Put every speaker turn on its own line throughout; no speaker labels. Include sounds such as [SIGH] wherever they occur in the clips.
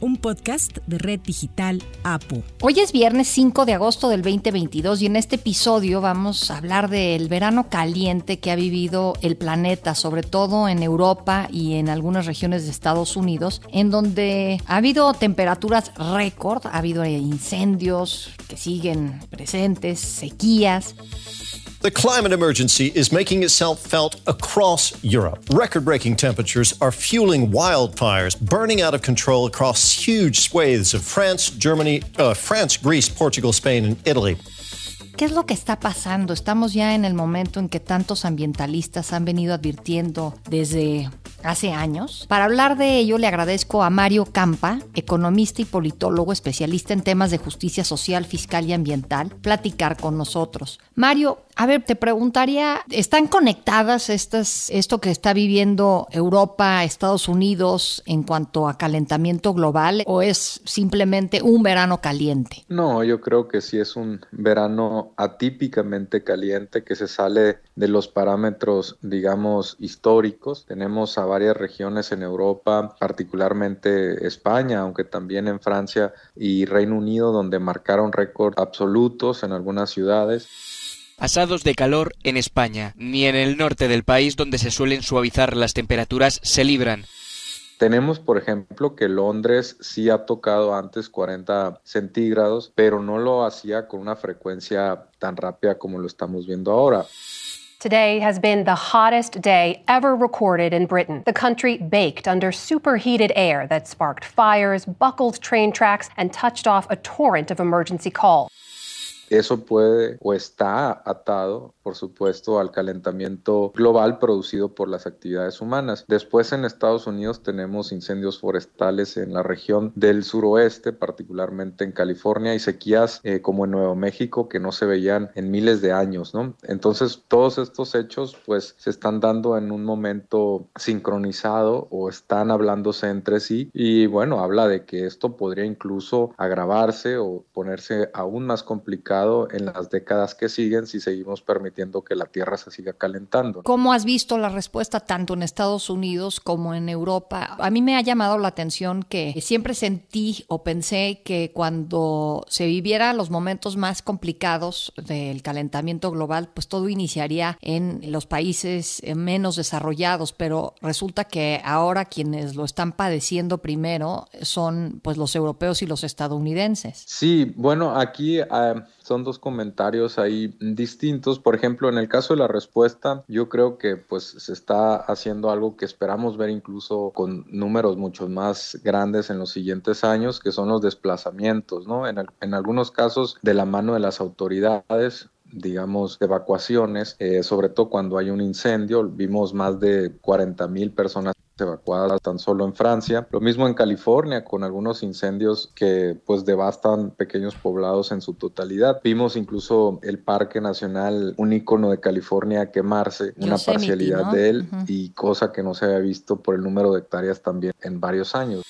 un podcast de Red Digital APU.
Hoy es viernes 5 de agosto del 2022 y en este episodio vamos a hablar del verano caliente que ha vivido el planeta, sobre todo en Europa y en algunas regiones de Estados Unidos, en donde ha habido temperaturas récord, ha habido incendios que siguen presentes, sequías.
The climate emergency is making itself felt across Europe. Record breaking temperatures are fueling wildfires burning out of control across huge swathes of France, Germany, uh, France, Greece, Portugal, Spain, and Italy.
¿Qué es lo que está pasando? Estamos ya en el momento en que tantos ambientalistas han venido advirtiendo desde hace años. Para hablar de ello le agradezco a Mario Campa, economista y politólogo especialista en temas de justicia social, fiscal y ambiental, platicar con nosotros. Mario, a ver, te preguntaría, ¿están conectadas estas, esto que está viviendo Europa, Estados Unidos en cuanto a calentamiento global o es simplemente un verano caliente?
No, yo creo que sí es un verano atípicamente caliente que se sale de los parámetros, digamos, históricos. Tenemos a varias regiones en Europa, particularmente España, aunque también en Francia y Reino Unido, donde marcaron récords absolutos en algunas ciudades
asados de calor en España, ni en el norte del país donde se suelen suavizar las temperaturas se libran.
Tenemos, por ejemplo, que Londres sí ha tocado antes 40 centígrados, pero no lo hacía con una frecuencia tan rápida como lo estamos viendo ahora.
Today has been the hottest day ever recorded in Britain. The country baked under superheated air that sparked fires, buckled train tracks, and touched off a torrent of emergency calls.
Eso puede o está atado, por supuesto, al calentamiento global producido por las actividades humanas. Después en Estados Unidos tenemos incendios forestales en la región del suroeste, particularmente en California, y sequías eh, como en Nuevo México que no se veían en miles de años, ¿no? Entonces todos estos hechos pues se están dando en un momento sincronizado o están hablándose entre sí y bueno, habla de que esto podría incluso agravarse o ponerse aún más complicado en las décadas que siguen si seguimos permitiendo que la Tierra se siga calentando.
¿Cómo has visto la respuesta tanto en Estados Unidos como en Europa? A mí me ha llamado la atención que siempre sentí o pensé que cuando se viviera los momentos más complicados del calentamiento global, pues todo iniciaría en los países menos desarrollados, pero resulta que ahora quienes lo están padeciendo primero son pues los europeos y los estadounidenses.
Sí, bueno, aquí uh, son dos comentarios ahí distintos. Por ejemplo, en el caso de la respuesta, yo creo que pues se está haciendo algo que esperamos ver incluso con números mucho más grandes en los siguientes años, que son los desplazamientos, ¿no? En, en algunos casos de la mano de las autoridades, digamos, evacuaciones, eh, sobre todo cuando hay un incendio. Vimos más de 40 mil personas evacuadas tan solo en Francia. Lo mismo en California con algunos incendios que pues devastan pequeños poblados en su totalidad. Vimos incluso el Parque Nacional, un icono de California quemarse, una parcialidad de él y cosa que no se había visto por el número de hectáreas también en varios años.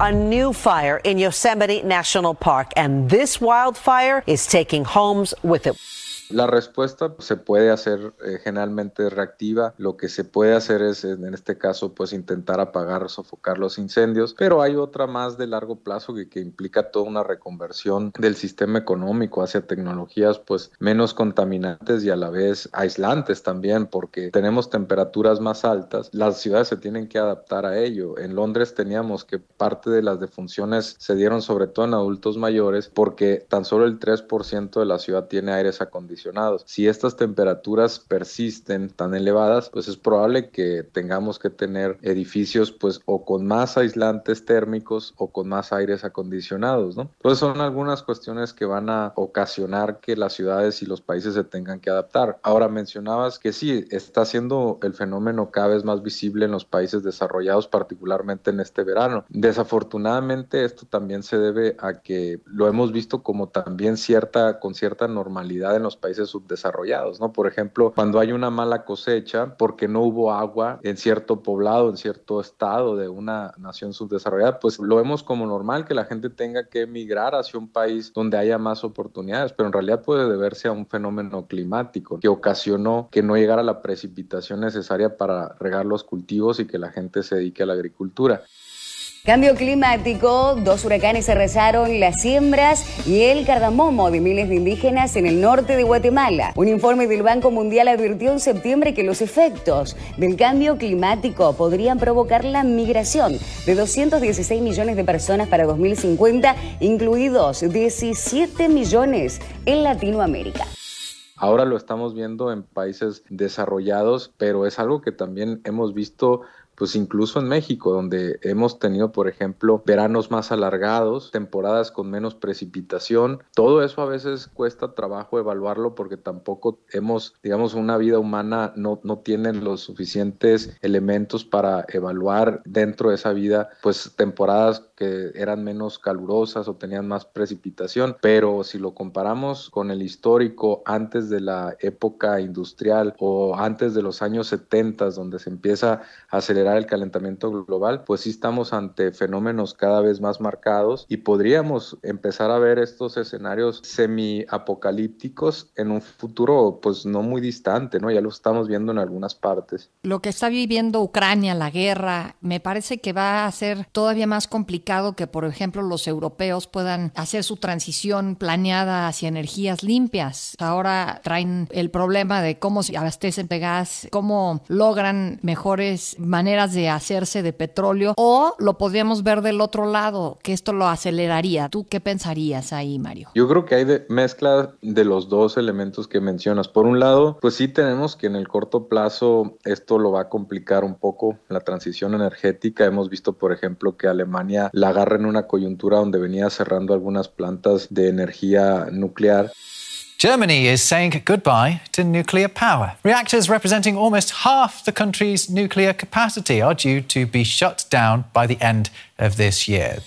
A new fire in Yosemite National Park and this wildfire is taking homes with it.
La respuesta se puede hacer eh, generalmente reactiva. Lo que se puede hacer es, en este caso, pues intentar apagar, sofocar los incendios. Pero hay otra más de largo plazo que, que implica toda una reconversión del sistema económico hacia tecnologías, pues menos contaminantes y a la vez aislantes también, porque tenemos temperaturas más altas. Las ciudades se tienen que adaptar a ello. En Londres teníamos que parte de las defunciones se dieron sobre todo en adultos mayores, porque tan solo el 3% de la ciudad tiene aires acondicionados si estas temperaturas persisten tan elevadas, pues es probable que tengamos que tener edificios pues o con más aislantes térmicos o con más aires acondicionados, ¿no? Entonces son algunas cuestiones que van a ocasionar que las ciudades y los países se tengan que adaptar. Ahora mencionabas que sí, está siendo el fenómeno cada vez más visible en los países desarrollados, particularmente en este verano. Desafortunadamente esto también se debe a que lo hemos visto como también con cierta normalidad en los países países subdesarrollados, ¿no? Por ejemplo, cuando hay una mala cosecha porque no hubo agua en cierto poblado, en cierto estado de una nación subdesarrollada, pues lo vemos como normal que la gente tenga que emigrar hacia un país donde haya más oportunidades, pero en realidad puede deberse a un fenómeno climático que ocasionó que no llegara la precipitación necesaria para regar los cultivos y que la gente se dedique a la agricultura.
Cambio climático, dos huracanes arrasaron las siembras y el cardamomo de miles de indígenas en el norte de Guatemala. Un informe del Banco Mundial advirtió en septiembre que los efectos del cambio climático podrían provocar la migración de 216 millones de personas para 2050, incluidos 17 millones en Latinoamérica.
Ahora lo estamos viendo en países desarrollados, pero es algo que también hemos visto pues incluso en México, donde hemos tenido, por ejemplo, veranos más alargados, temporadas con menos precipitación, todo eso a veces cuesta trabajo evaluarlo porque tampoco hemos, digamos, una vida humana no, no tiene los suficientes elementos para evaluar dentro de esa vida, pues temporadas que eran menos calurosas o tenían más precipitación, pero si lo comparamos con el histórico antes de la época industrial o antes de los años 70, donde se empieza a acelerar el calentamiento global, pues sí estamos ante fenómenos cada vez más marcados y podríamos empezar a ver estos escenarios semi-apocalípticos en un futuro pues no muy distante, ¿no? Ya lo estamos viendo en algunas partes.
Lo que está viviendo Ucrania, la guerra, me parece que va a ser todavía más complicado que, por ejemplo, los europeos puedan hacer su transición planeada hacia energías limpias. Ahora traen el problema de cómo se abastecen de gas, cómo logran mejores maneras de hacerse de petróleo o lo podríamos ver del otro lado, que esto lo aceleraría. ¿Tú qué pensarías ahí, Mario?
Yo creo que hay de mezcla de los dos elementos que mencionas. Por un lado, pues sí tenemos que en el corto plazo esto lo va a complicar un poco la transición energética. Hemos visto, por ejemplo, que Alemania la agarra en una coyuntura donde venía cerrando algunas plantas de energía nuclear.
Germany is saying goodbye to nuclear power. Reactors representing almost half the country's nuclear capacity are due to be shut down by the end of this year.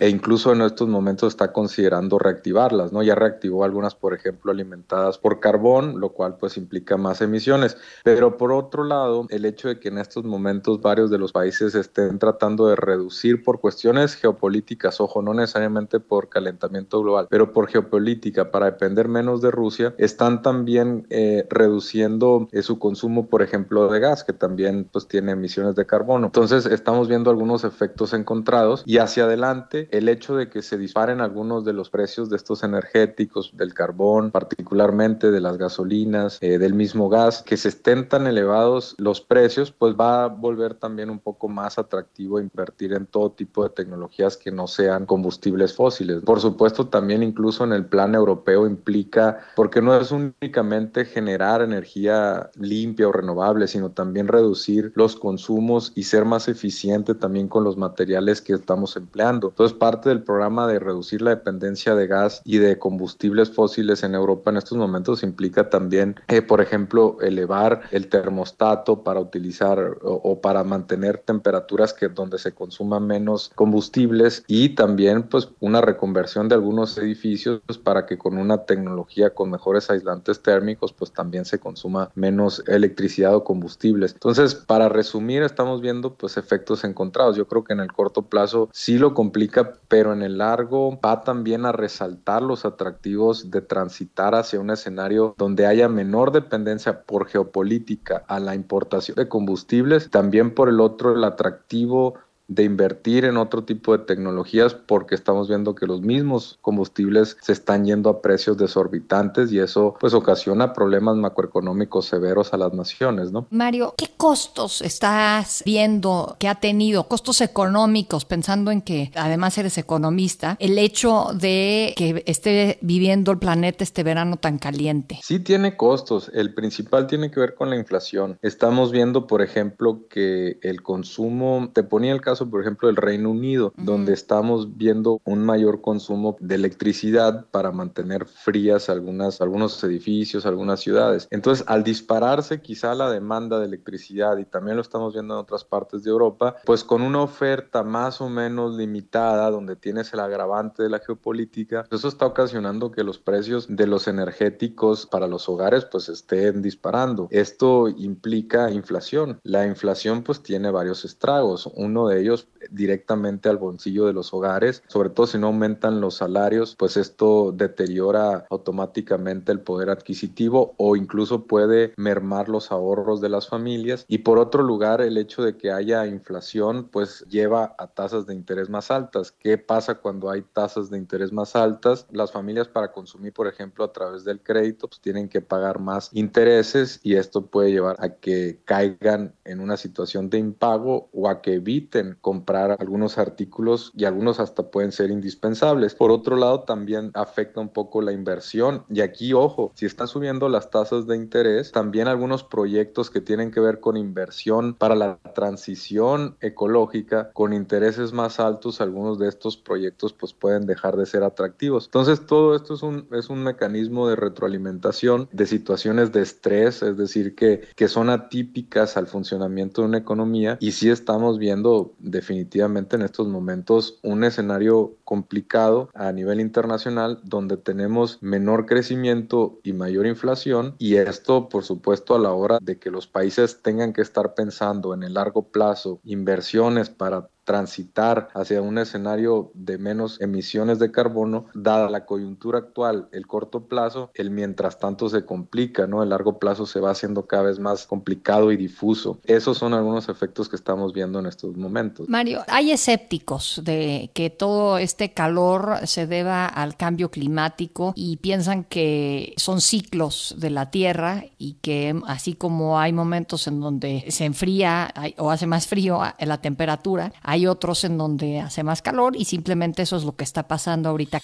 E incluso en estos momentos está considerando reactivarlas, ¿no? Ya reactivó algunas, por ejemplo, alimentadas por carbón, lo cual pues implica más emisiones. Pero por otro lado, el hecho de que en estos momentos varios de los países estén tratando de reducir por cuestiones geopolíticas, ojo, no necesariamente por calentamiento global, pero por geopolítica, para depender menos de Rusia, están también eh, reduciendo eh, su consumo, por ejemplo, de gas, que también pues tiene emisiones de carbono. Entonces estamos viendo algunos efectos encontrados y hacia adelante el hecho de que se disparen algunos de los precios de estos energéticos, del carbón, particularmente de las gasolinas, eh, del mismo gas, que se estén tan elevados los precios, pues va a volver también un poco más atractivo invertir en todo tipo de tecnologías que no sean combustibles fósiles. Por supuesto, también incluso en el plan europeo implica, porque no es únicamente generar energía limpia o renovable, sino también reducir los consumos y ser más eficiente también con los materiales que estamos empleando. Entonces, parte del programa de reducir la dependencia de gas y de combustibles fósiles en Europa en estos momentos implica también, eh, por ejemplo, elevar el termostato para utilizar o, para mantener temperaturas que donde se consuman menos combustibles y también pues una reconversión de algunos edificios para que con una tecnología con mejores aislantes térmicos pues también se consuma menos electricidad o combustibles. Entonces, para resumir, estamos viendo pues efectos encontrados. Yo creo que en el corto plazo sí lo complica pero en el largo va también a resaltar los atractivos de transitar hacia un escenario donde haya menor dependencia por geopolítica a la importación de combustibles, también por el otro el atractivo de invertir en otro tipo de tecnologías porque estamos viendo que los mismos combustibles se están yendo a precios desorbitantes y eso pues ocasiona problemas macroeconómicos severos a las naciones, ¿no?
Mario, ¿qué costos estás viendo que ha tenido, costos económicos, pensando en que además eres economista, el hecho de que esté viviendo el planeta este verano tan caliente?
Sí tiene costos, el principal tiene que ver con la inflación. Estamos viendo, por ejemplo, que el consumo, te ponía el caso caso, por ejemplo, del Reino Unido, donde estamos viendo un mayor consumo de electricidad para mantener frías algunas, algunos edificios, algunas ciudades. Entonces, al dispararse quizá la demanda de electricidad, y también lo estamos viendo en otras partes de Europa, pues con una oferta más o menos limitada, donde tienes el agravante de la geopolítica, eso está ocasionando que los precios de los energéticos para los hogares pues estén disparando. Esto implica inflación. La inflación pues tiene varios estragos. Uno de ellos directamente al bolsillo de los hogares, sobre todo si no aumentan los salarios, pues esto deteriora automáticamente el poder adquisitivo o incluso puede mermar los ahorros de las familias. Y por otro lugar, el hecho de que haya inflación pues lleva a tasas de interés más altas. ¿Qué pasa cuando hay tasas de interés más altas? Las familias para consumir, por ejemplo, a través del crédito, pues tienen que pagar más intereses y esto puede llevar a que caigan en una situación de impago o a que eviten comprar algunos artículos y algunos hasta pueden ser indispensables. Por otro lado, también afecta un poco la inversión y aquí, ojo, si están subiendo las tasas de interés, también algunos proyectos que tienen que ver con inversión para la transición ecológica con intereses más altos, algunos de estos proyectos pues pueden dejar de ser atractivos. Entonces, todo esto es un, es un mecanismo de retroalimentación de situaciones de estrés, es decir, que, que son atípicas al funcionamiento de una economía y sí estamos viendo definitivamente en estos momentos un escenario complicado a nivel internacional donde tenemos menor crecimiento y mayor inflación y esto por supuesto a la hora de que los países tengan que estar pensando en el largo plazo inversiones para transitar hacia un escenario de menos emisiones de carbono, dada la coyuntura actual, el corto plazo, el mientras tanto se complica, ¿no? El largo plazo se va haciendo cada vez más complicado y difuso. Esos son algunos efectos que estamos viendo en estos momentos.
Mario, hay escépticos de que todo este calor se deba al cambio climático y piensan que son ciclos de la Tierra y que así como hay momentos en donde se enfría o hace más frío la temperatura, hay otros en donde hace más calor y simplemente eso es lo que está pasando ahorita.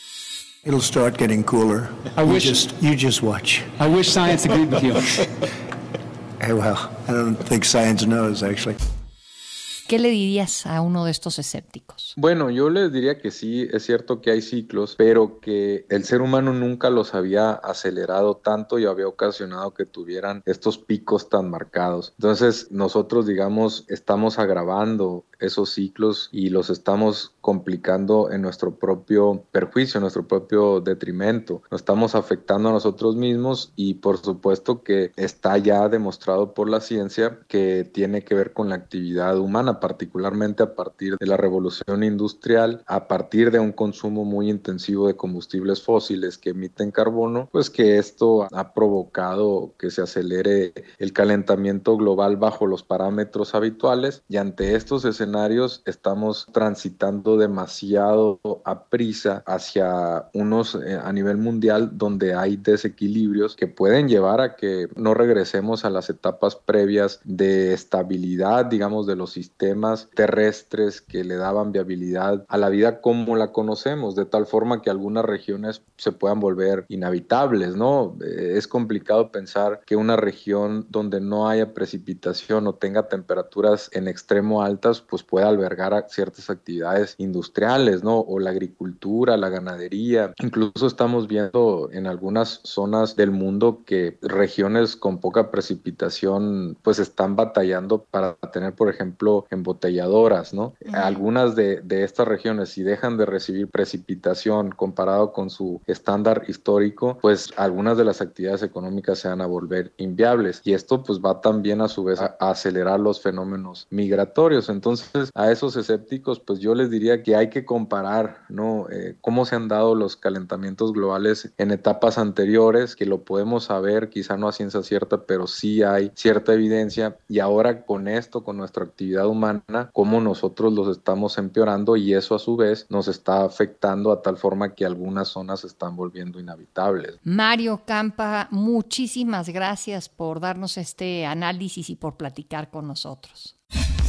It'll start getting cooler.
I wish
you just, you just watch.
I wish science agreed with you. [LAUGHS]
hey, well, I don't think science knows actually.
¿Qué le dirías a uno de estos escépticos?
Bueno, yo les diría que sí, es cierto que hay ciclos, pero que el ser humano nunca los había acelerado tanto y había ocasionado que tuvieran estos picos tan marcados. Entonces, nosotros, digamos, estamos agravando esos ciclos y los estamos complicando en nuestro propio perjuicio, en nuestro propio detrimento. Nos estamos afectando a nosotros mismos y por supuesto que está ya demostrado por la ciencia que tiene que ver con la actividad humana, particularmente a partir de la revolución industrial, a partir de un consumo muy intensivo de combustibles fósiles que emiten carbono, pues que esto ha provocado que se acelere el calentamiento global bajo los parámetros habituales y ante estos escenarios estamos transitando demasiado a prisa hacia unos eh, a nivel mundial donde hay desequilibrios que pueden llevar a que no regresemos a las etapas previas de estabilidad, digamos, de los sistemas terrestres que le daban viabilidad a la vida como la conocemos, de tal forma que algunas regiones se puedan volver inhabitables, ¿no? Eh, es complicado pensar que una región donde no haya precipitación o tenga temperaturas en extremo altas, pues puede albergar ciertas actividades industriales, ¿no? O la agricultura, la ganadería. Incluso estamos viendo en algunas zonas del mundo que regiones con poca precipitación pues están batallando para tener, por ejemplo, embotelladoras, ¿no? Algunas de, de estas regiones, si dejan de recibir precipitación comparado con su estándar histórico, pues algunas de las actividades económicas se van a volver inviables. Y esto pues va también a su vez a acelerar los fenómenos migratorios. Entonces, a esos escépticos, pues yo les diría que hay que comparar, ¿no? Eh, cómo se han dado los calentamientos globales en etapas anteriores, que lo podemos saber, quizá no a ciencia cierta, pero sí hay cierta evidencia. Y ahora con esto, con nuestra actividad humana, cómo nosotros los estamos empeorando y eso a su vez nos está afectando a tal forma que algunas zonas se están volviendo inhabitables.
Mario Campa, muchísimas gracias por darnos este análisis y por platicar con nosotros.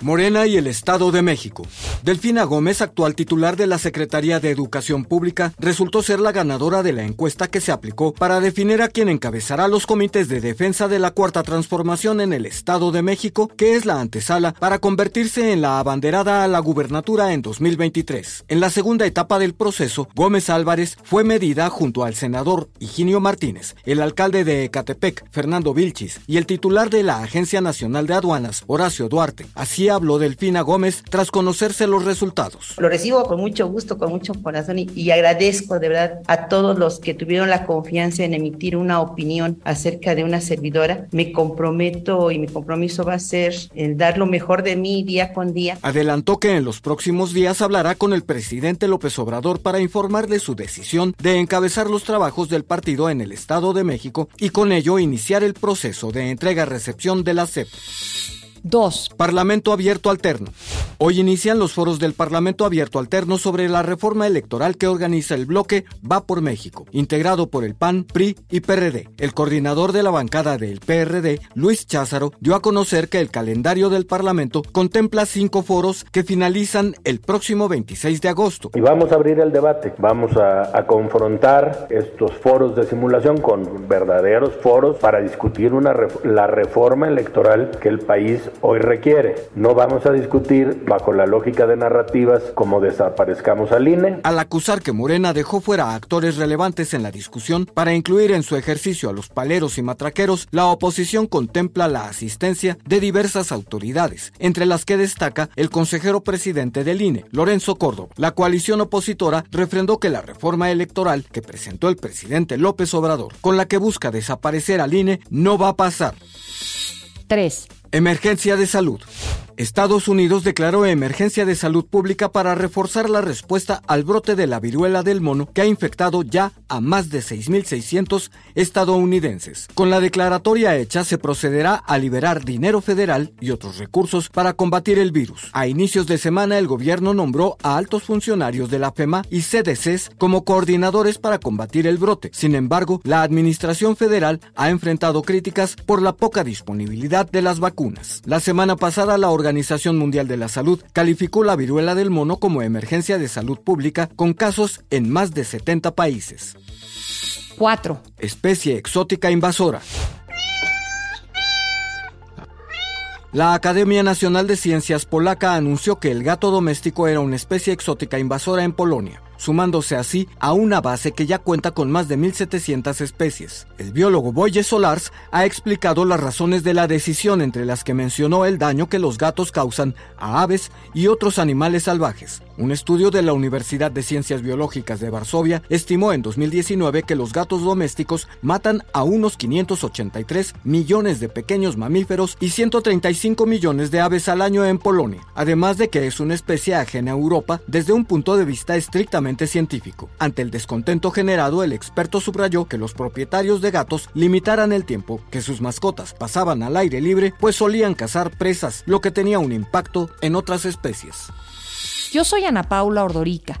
Morena y el Estado de México. Delfina Gómez, actual titular de la Secretaría de Educación Pública, resultó ser la ganadora de la encuesta que se aplicó para definir a quien encabezará los comités de defensa de la Cuarta Transformación en el Estado de México, que es la antesala para convertirse en la abanderada a la gubernatura en 2023. En la segunda etapa del proceso, Gómez Álvarez fue medida junto al senador Higinio Martínez, el alcalde de Ecatepec, Fernando Vilchis, y el titular de la Agencia Nacional de Aduanas, Horacio Duarte. Así habló Delfina Gómez tras conocerse los resultados.
Lo recibo con mucho gusto, con mucho corazón y, agradezco de verdad a todos los que tuvieron la confianza en emitir una opinión acerca de una servidora. Me comprometo y mi compromiso va a ser el dar lo mejor de mí día con día.
Adelantó que en los próximos días hablará con el presidente López Obrador para informarle su decisión de encabezar los trabajos del partido en el Estado de México y con ello iniciar el proceso de entrega-recepción de la CEP.
2.
Parlamento Abierto Alterno. Hoy inician los foros del Parlamento Abierto Alterno sobre la reforma electoral que organiza el bloque Va por México, integrado por el PAN, PRI y PRD. El coordinador de la bancada del PRD, Luis Cházaro, dio a conocer que el calendario del Parlamento contempla cinco foros que finalizan el próximo 26 de agosto.
Y vamos a abrir el debate, vamos a, a confrontar estos foros de simulación con verdaderos foros para discutir una, la reforma electoral que el país hoy requiere. No vamos a discutir bajo la lógica de narrativas como desaparezcamos al INE.
Al acusar que Morena dejó fuera a actores relevantes en la discusión para incluir en su ejercicio a los paleros y matraqueros, la oposición contempla la asistencia de diversas autoridades, entre las que destaca el consejero presidente del INE, Lorenzo Córdoba. La coalición opositora refrendó que la reforma electoral que presentó el presidente López Obrador, con la que busca desaparecer al INE, no va a pasar.
3.
Emergencia de salud. Estados Unidos declaró emergencia de salud pública para reforzar la respuesta al brote de la viruela del mono que ha infectado ya a más de 6.600 estadounidenses. Con la declaratoria hecha se procederá a liberar dinero federal y otros recursos para combatir el virus. A inicios de semana el gobierno nombró a altos funcionarios de la FEMA y CDCs como coordinadores para combatir el brote. Sin embargo, la administración federal ha enfrentado críticas por la poca disponibilidad de las vacunas. La semana pasada la Organización Mundial de la Salud calificó la viruela del mono como emergencia de salud pública con casos en más de 70 países.
4.
Especie exótica invasora. La Academia Nacional de Ciencias polaca anunció que el gato doméstico era una especie exótica invasora en Polonia sumándose así a una base que ya cuenta con más de 1.700 especies. El biólogo Boye Solars ha explicado las razones de la decisión entre las que mencionó el daño que los gatos causan a aves y otros animales salvajes. Un estudio de la Universidad de Ciencias Biológicas de Varsovia estimó en 2019 que los gatos domésticos matan a unos 583 millones de pequeños mamíferos y 135 millones de aves al año en Polonia, además de que es una especie ajena a Europa desde un punto de vista científico. Ante el descontento generado, el experto subrayó que los propietarios de gatos limitaran el tiempo que sus mascotas pasaban al aire libre, pues solían cazar presas, lo que tenía un impacto en otras especies.
Yo soy Ana Paula Ordorica.